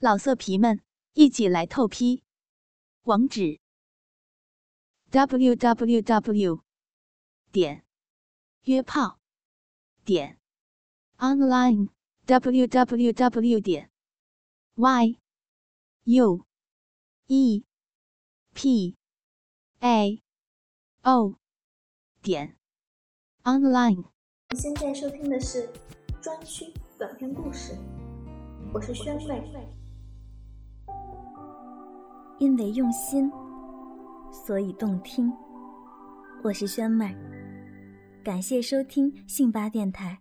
老色皮们，一起来透批！网址：w w w 点约炮点 online w w w 点 y u e p a o 点 online。你现在收听的是专区短篇故事，我是宣妹。因为用心，所以动听。我是轩妹，感谢收听信巴电台，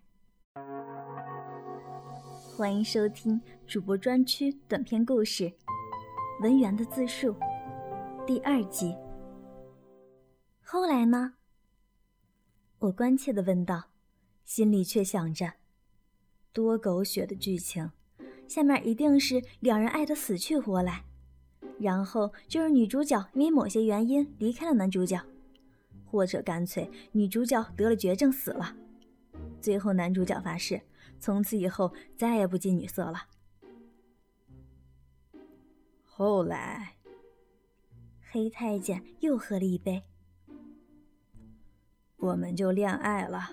欢迎收听主播专区短篇故事《文员的自述》第二集。后来呢？我关切的问道，心里却想着：多狗血的剧情，下面一定是两人爱得死去活来。然后就是女主角因为某些原因离开了男主角，或者干脆女主角得了绝症死了，最后男主角发誓从此以后再也不近女色了。后来，黑太监又喝了一杯，我们就恋爱了，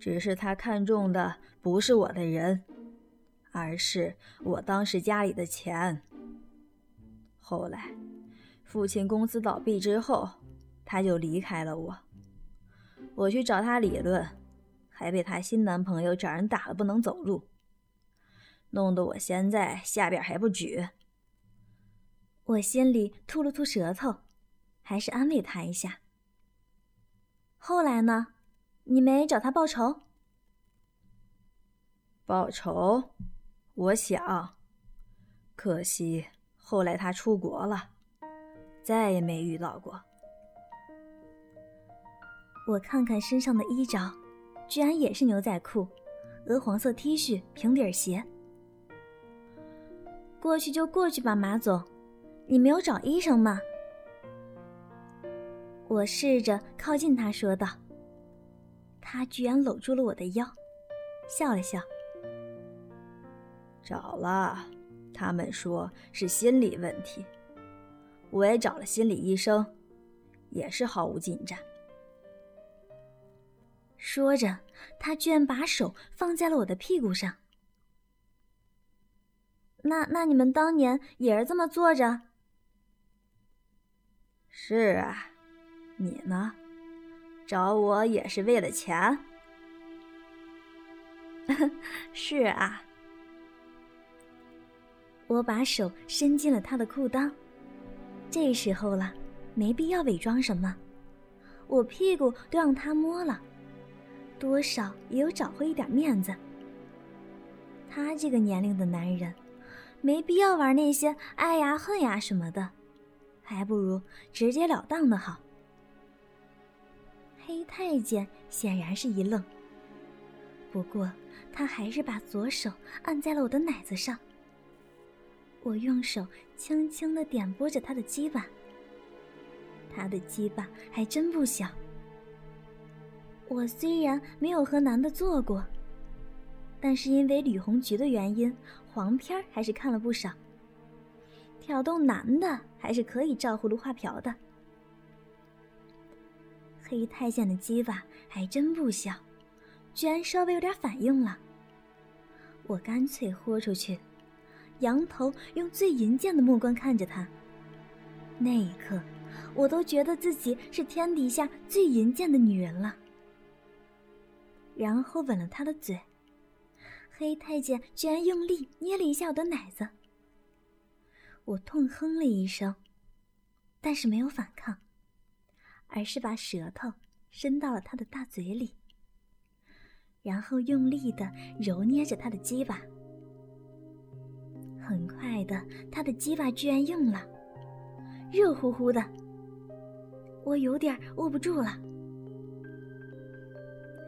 只是他看中的不是我的人，而是我当时家里的钱。后来，父亲公司倒闭之后，他就离开了我。我去找他理论，还被他新男朋友找人打了不能走路，弄得我现在下边还不举。我心里吐了吐舌头，还是安慰他一下。后来呢？你没找他报仇？报仇？我想，可惜。后来他出国了，再也没遇到过。我看看身上的衣着，居然也是牛仔裤、鹅黄色 T 恤、平底鞋。过去就过去吧，马总，你没有找医生吗？我试着靠近他说道。他居然搂住了我的腰，笑了笑。找了。他们说是心理问题，我也找了心理医生，也是毫无进展。说着，他居然把手放在了我的屁股上。那那你们当年也是这么坐着？是啊，你呢？找我也是为了钱？是啊。我把手伸进了他的裤裆，这时候了，没必要伪装什么，我屁股都让他摸了，多少也有找回一点面子。他这个年龄的男人，没必要玩那些爱呀恨呀什么的，还不如直截了当的好。黑太监显然是一愣，不过他还是把左手按在了我的奶子上。我用手轻轻地点拨着他的鸡巴，他的鸡巴还真不小。我虽然没有和男的做过，但是因为李红菊的原因，黄片还是看了不少。挑动男的还是可以照葫芦画瓢的。黑太监的鸡巴还真不小，居然稍微有点反应了。我干脆豁出去。仰头用最淫贱的目光看着他，那一刻，我都觉得自己是天底下最淫贱的女人了。然后吻了他的嘴，黑太监居然用力捏了一下我的奶子。我痛哼了一声，但是没有反抗，而是把舌头伸到了他的大嘴里，然后用力的揉捏着他的鸡巴。很快的，他的鸡巴居然硬了，热乎乎的，我有点握不住了。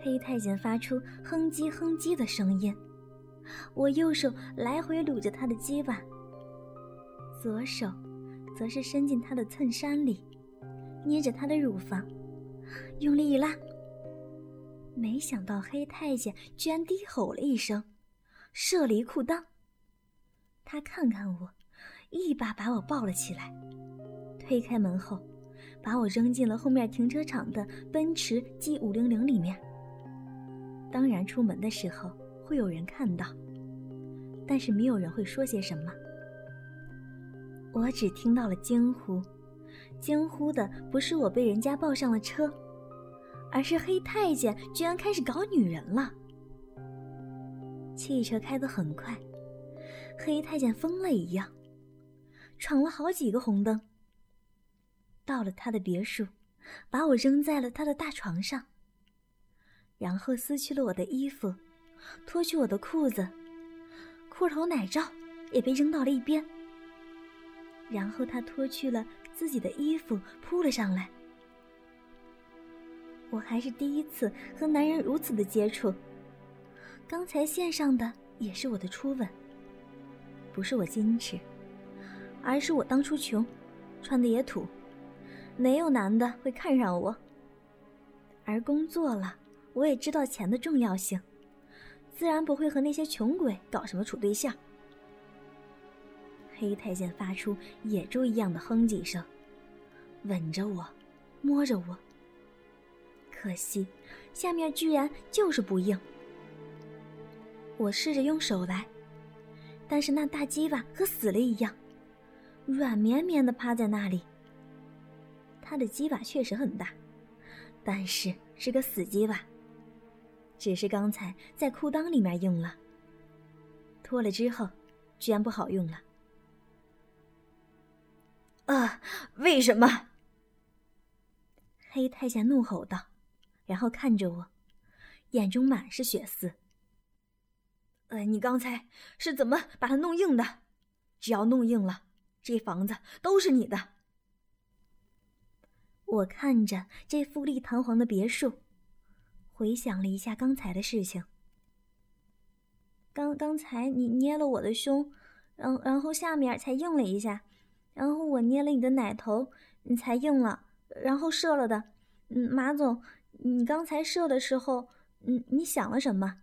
黑太监发出哼唧哼唧的声音，我右手来回撸着他的鸡巴，左手则是伸进他的衬衫里，捏着他的乳房，用力一拉。没想到黑太监居然低吼了一声，射离裤裆。他看看我，一把把我抱了起来，推开门后，把我扔进了后面停车场的奔驰 G 五零零里面。当然，出门的时候会有人看到，但是没有人会说些什么。我只听到了惊呼，惊呼的不是我被人家抱上了车，而是黑太监居然开始搞女人了。汽车开得很快。黑太监疯了一样，闯了好几个红灯。到了他的别墅，把我扔在了他的大床上，然后撕去了我的衣服，脱去我的裤子，裤头奶罩也被扔到了一边。然后他脱去了自己的衣服，扑了上来。我还是第一次和男人如此的接触，刚才献上的也是我的初吻。不是我矜持，而是我当初穷，穿的也土，没有男的会看上我。而工作了，我也知道钱的重要性，自然不会和那些穷鬼搞什么处对象。黑太监发出野猪一样的哼几声，吻着我，摸着我。可惜，下面居然就是不硬。我试着用手来。但是那大鸡巴和死了一样，软绵绵的趴在那里。他的鸡巴确实很大，但是是个死鸡巴。只是刚才在裤裆里面用了，脱了之后，居然不好用了。啊！为什么？黑太监怒吼道，然后看着我，眼中满是血丝。你刚才是怎么把它弄硬的？只要弄硬了，这房子都是你的。我看着这富丽堂皇的别墅，回想了一下刚才的事情。刚刚才你捏了我的胸，然然后下面才硬了一下，然后我捏了你的奶头，你才硬了，然后射了的。嗯，马总，你刚才射的时候，嗯，你想了什么？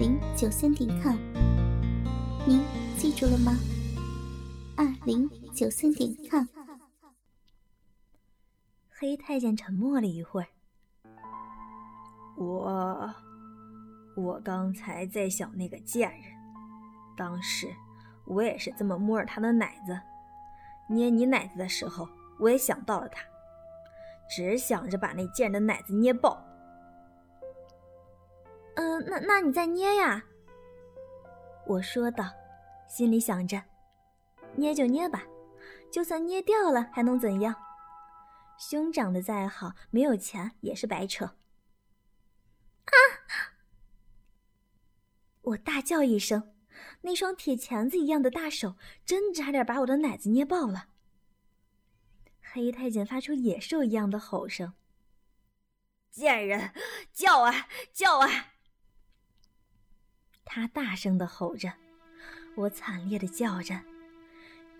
零九三点 com，您记住了吗？二零九三点 com。黑太监沉默了一会儿。我，我刚才在想那个贱人，当时我也是这么摸着他的奶子，捏你奶子的时候，我也想到了他，只想着把那贱人的奶子捏爆。嗯，那那你再捏呀。我说道，心里想着，捏就捏吧，就算捏掉了还能怎样？胸长得再好，没有钱也是白扯。啊！我大叫一声，那双铁钳子一样的大手真差点把我的奶子捏爆了。黑太监发出野兽一样的吼声：“贱人，叫啊叫啊！”他大声的吼着，我惨烈的叫着，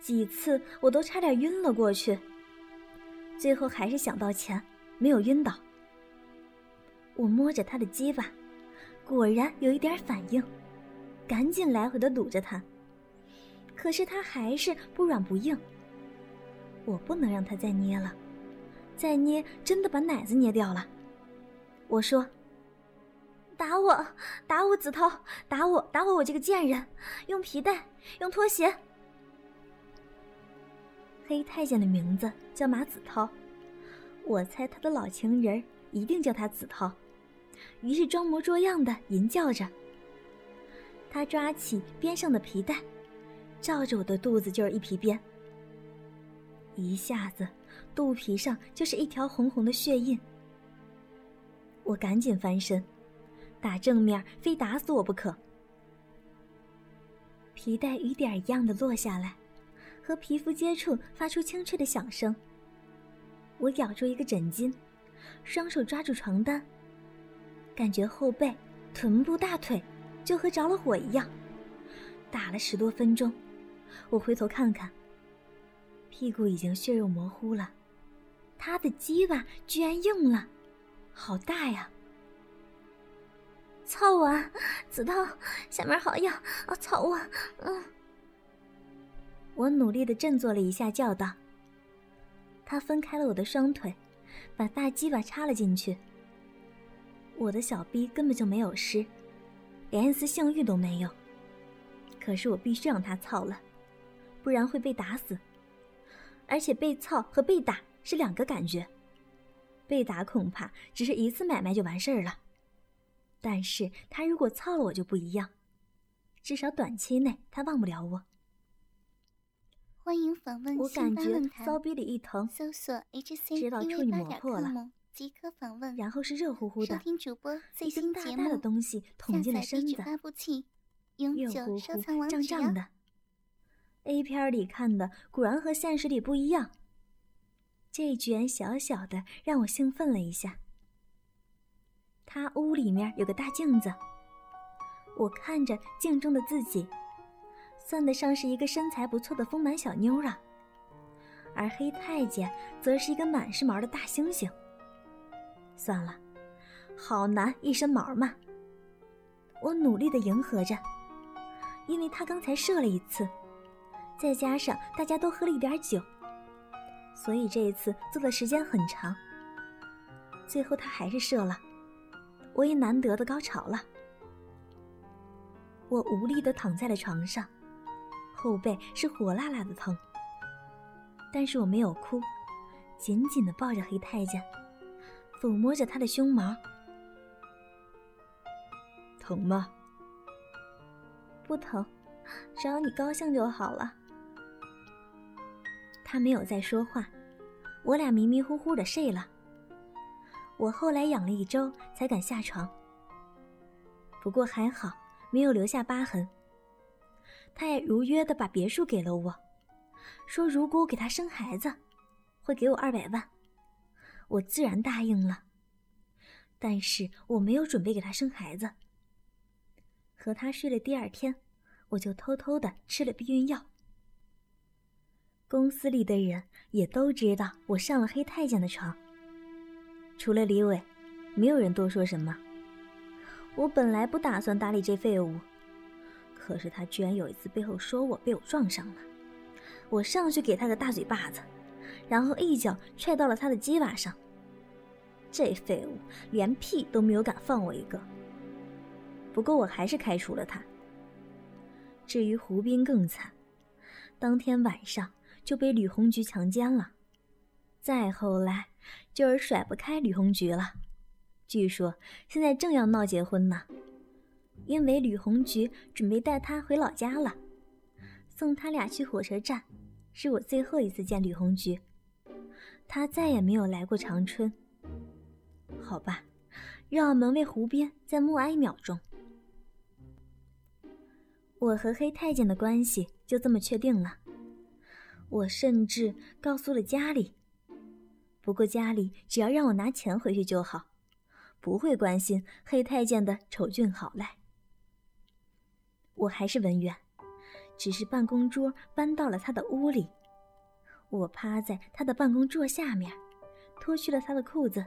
几次我都差点晕了过去。最后还是想到钱，没有晕倒。我摸着他的鸡巴，果然有一点反应，赶紧来回的堵着他。可是他还是不软不硬。我不能让他再捏了，再捏真的把奶子捏掉了。我说。打我，打我，子韬，打我，打我，我这个贱人，用皮带，用拖鞋。黑太监的名字叫马子韬，我猜他的老情人一定叫他子韬，于是装模作样的吟叫着。他抓起边上的皮带，照着我的肚子就是一皮鞭，一下子肚皮上就是一条红红的血印。我赶紧翻身。打正面，非打死我不可！皮带雨点一样的落下来，和皮肤接触发出清脆的响声。我咬住一个枕巾，双手抓住床单，感觉后背、臀部、大腿就和着了火一样。打了十多分钟，我回头看看，屁股已经血肉模糊了，他的鸡巴居然硬了，好大呀！操我，子韬，下面好痒啊！操我，嗯。我努力的振作了一下，叫道。他分开了我的双腿，把大鸡巴插了进去。我的小逼根本就没有湿，连一丝性欲都没有。可是我必须让他操了，不然会被打死。而且被操和被打是两个感觉，被打恐怕只是一次买卖就完事儿了。但是他如果操了我就不一样，至少短期内他忘不了我。欢迎访问我感觉骚逼里一疼，搜索 HC 知道处女膜破了，即可访问。然后是热乎乎的，收听主播最新大大的东西捅进了身子，发布器，永久收藏王胀胀的。A 片里看的果然和现实里不一样。这居然小小的让我兴奋了一下。他屋里面有个大镜子，我看着镜中的自己。算得上是一个身材不错的丰满小妞了，而黑太监则是一个满是毛的大猩猩。算了，好男一身毛嘛。我努力的迎合着，因为他刚才射了一次，再加上大家都喝了一点酒，所以这一次做的时间很长。最后他还是射了，我也难得的高潮了。我无力的躺在了床上。后背是火辣辣的疼，但是我没有哭，紧紧的抱着黑太监，抚摸着他的胸毛。疼吗？不疼，只要你高兴就好了。他没有再说话，我俩迷迷糊糊的睡了。我后来养了一周才敢下床，不过还好，没有留下疤痕。他也如约的把别墅给了我，说如果我给他生孩子，会给我二百万，我自然答应了。但是我没有准备给他生孩子。和他睡了第二天，我就偷偷的吃了避孕药。公司里的人也都知道我上了黑太监的床，除了李伟，没有人多说什么。我本来不打算搭理这废物。可是他居然有一次背后说我被我撞上了，我上去给他个大嘴巴子，然后一脚踹到了他的鸡巴上。这废物连屁都没有敢放我一个。不过我还是开除了他。至于胡斌更惨，当天晚上就被吕红菊强奸了，再后来就是甩不开吕红菊了，据说现在正要闹结婚呢。因为吕红菊准备带他回老家了，送他俩去火车站，是我最后一次见吕红菊，他再也没有来过长春。好吧，让门卫胡边再默哀一秒钟。我和黑太监的关系就这么确定了，我甚至告诉了家里，不过家里只要让我拿钱回去就好，不会关心黑太监的丑俊好赖。我还是文员，只是办公桌搬到了他的屋里。我趴在他的办公桌下面，脱去了他的裤子，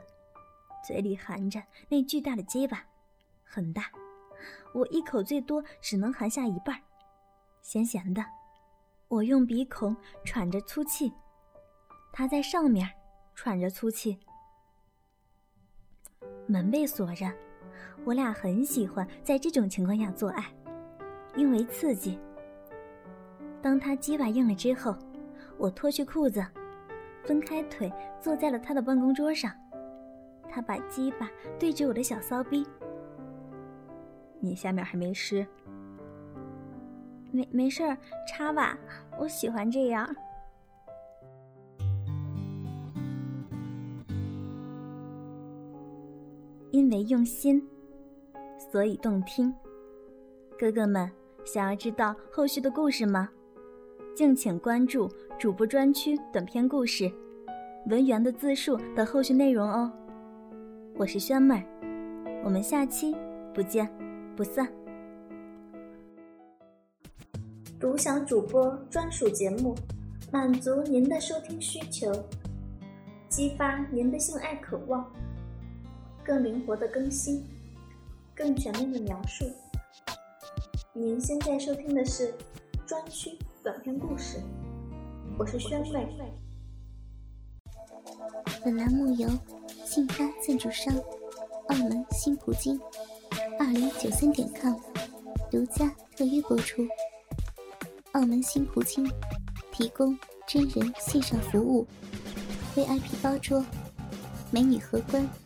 嘴里含着那巨大的鸡巴，很大，我一口最多只能含下一半，咸咸的。我用鼻孔喘着粗气，他在上面喘着粗气。门被锁着，我俩很喜欢在这种情况下做爱。因为刺激。当他鸡巴硬了之后，我脱去裤子，分开腿坐在了他的办公桌上。他把鸡巴对着我的小骚逼。你下面还没湿？没没事儿，插吧，我喜欢这样。因为用心，所以动听。哥哥们。想要知道后续的故事吗？敬请关注主播专区短篇故事《文员的自述》的后续内容哦。我是轩妹儿，我们下期不见不散。独享主播专属节目，满足您的收听需求，激发您的性爱渴望，更灵活的更新，更全面的描述。您现在收听的是专区短篇故事，我是宣妹。本栏目由信发赞助商澳门新葡京二零九三点 com 独家特约播出。澳门新葡京提供真人线上服务，VIP 包桌，美女荷官